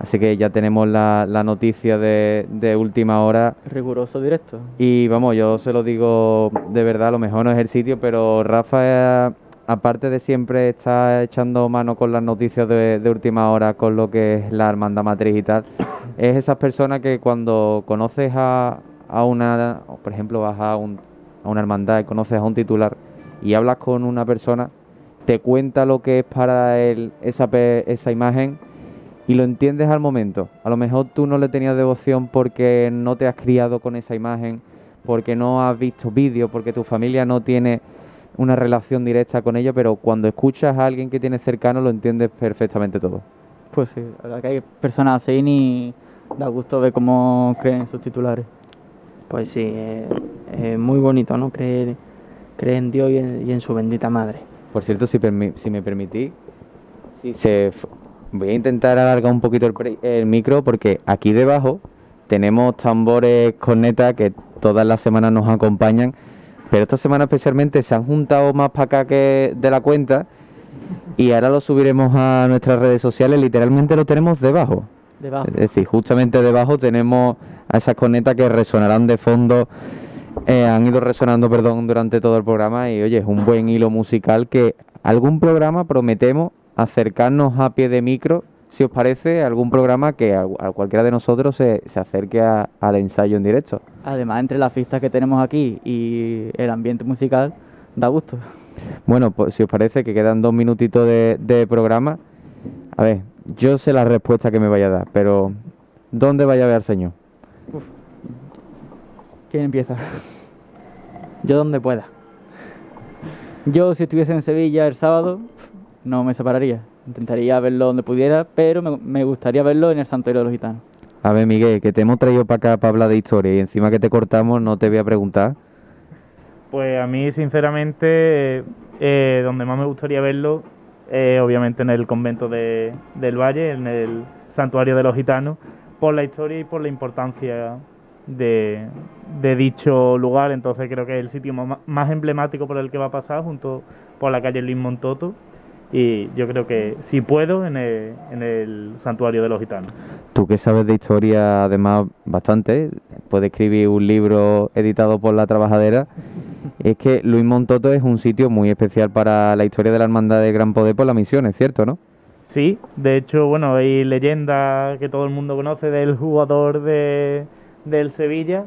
Así que ya tenemos la, noticia de, última hora. Riguroso directo. Y vamos, yo se lo digo de verdad, a lo mejor no es el sitio, pero Rafa, aparte de siempre estar echando mano con las noticias de, última hora, con lo que es la hermandad matriz y tal, es esas personas que cuando conoces a, una, por ejemplo, vas a, una hermandad y conoces a un titular y hablas con una persona, te cuenta lo que es para él esa, esa imagen y lo entiendes al momento. A lo mejor tú no le tenías devoción porque no te has criado con esa imagen, porque no has visto vídeos, porque tu familia no tiene una relación directa con ella, pero cuando escuchas a alguien que tienes cercano lo entiendes perfectamente todo. Pues sí, la verdad que hay personas así y da gusto ver cómo creen sus titulares. Pues sí, es, muy bonito, ¿no? Creer, creer en Dios y en, su bendita madre. Por cierto, si, si me permitís, se Voy a intentar alargar un poquito el, micro porque aquí debajo tenemos tambores cornetas que todas las semanas nos acompañan, pero esta semana especialmente se han juntado más para acá que de la cuenta y ahora lo subiremos a nuestras redes sociales, literalmente lo tenemos debajo. debajo. Es decir, justamente debajo tenemos a esas cornetas que resonarán de fondo, eh, han ido resonando, perdón, durante todo el programa y oye, es un buen hilo musical que algún programa prometemos acercarnos a pie de micro, si os parece, algún programa que a, cualquiera de nosotros se, se acerque al ensayo en directo. Además, entre las pistas que tenemos aquí y el ambiente musical, da gusto. Bueno, pues si os parece que quedan dos minutitos de, programa, a ver, yo sé la respuesta que me vaya a dar, pero ¿dónde vaya a ver al Señor? ¿Quién empieza? Yo donde pueda. Yo si estuviese en Sevilla el sábado, no me separaría. Intentaría verlo donde pudiera, pero me, gustaría verlo en el Santuario de los Gitanos. A ver, Miguel, que te hemos traído para acá para hablar de historia y encima que te cortamos no te voy a preguntar. Pues a mí, sinceramente, eh, donde más me gustaría verlo, eh, obviamente en el convento de, del Valle, en el Santuario de los Gitanos, por la historia y por la importancia de, dicho lugar. Entonces creo que es el sitio más, emblemático por el que va a pasar, junto por la calle Luis Montoto y yo creo que si puedo en el, en el santuario de los gitanos. Tú que sabes de historia además bastante, puedes escribir un libro editado por la trabajadera. Es que Luis Montoto es un sitio muy especial para la historia de la Hermandad de Gran Poder por la misión, ¿es cierto, no? Sí, de hecho, bueno, hay leyenda que todo el mundo conoce del jugador de, del Sevilla,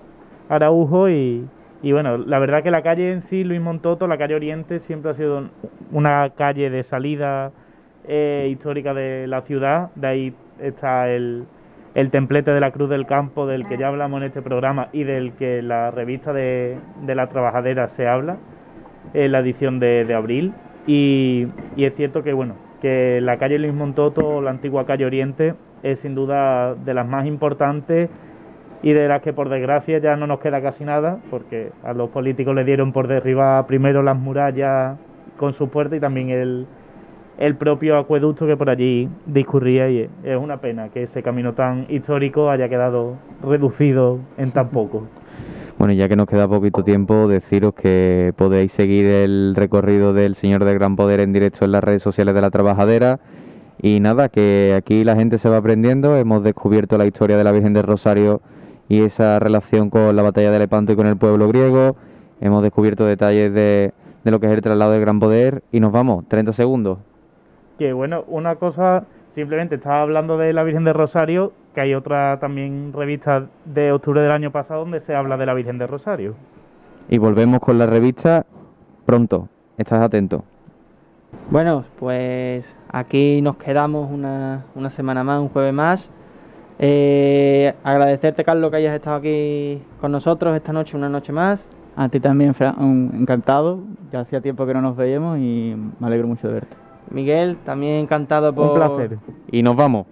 Araujo, y, y bueno, la verdad que la calle en sí, Luis Montoto, la calle Oriente, siempre ha sido una calle de salida eh, histórica de la ciudad. De ahí está el, el templete de la Cruz del Campo, del que ya hablamos en este programa y del que la revista de, de las trabajaderas se habla, en la edición de, de abril. Y, y es cierto que, bueno, que la calle Luis Montoto, la antigua calle Oriente, es sin duda de las más importantes y de las que por desgracia ya no nos queda casi nada, porque a los políticos le dieron por derribar primero las murallas con su puerta y también el, el propio acueducto que por allí discurría y es una pena que ese camino tan histórico haya quedado reducido en tan poco. Bueno, ya que nos queda poquito tiempo, deciros que podéis seguir el recorrido del Señor del Gran Poder en directo en las redes sociales de la Trabajadera. Y nada, que aquí la gente se va aprendiendo. Hemos descubierto la historia de la Virgen del Rosario y esa relación con la batalla de Lepanto y con el pueblo griego. Hemos descubierto detalles de, de lo que es el traslado del Gran Poder. Y nos vamos, 30 segundos. Que bueno, una cosa, simplemente estaba hablando de la Virgen del Rosario, que hay otra también revista de octubre del año pasado donde se habla de la Virgen del Rosario. Y volvemos con la revista pronto. Estás atento. Bueno, pues aquí nos quedamos una, una semana más, un jueves más. Eh, agradecerte, Carlos, que hayas estado aquí con nosotros esta noche, una noche más. A ti también, Fran, encantado. Ya hacía tiempo que no nos veíamos y me alegro mucho de verte. Miguel, también encantado por... Un placer. Y nos vamos.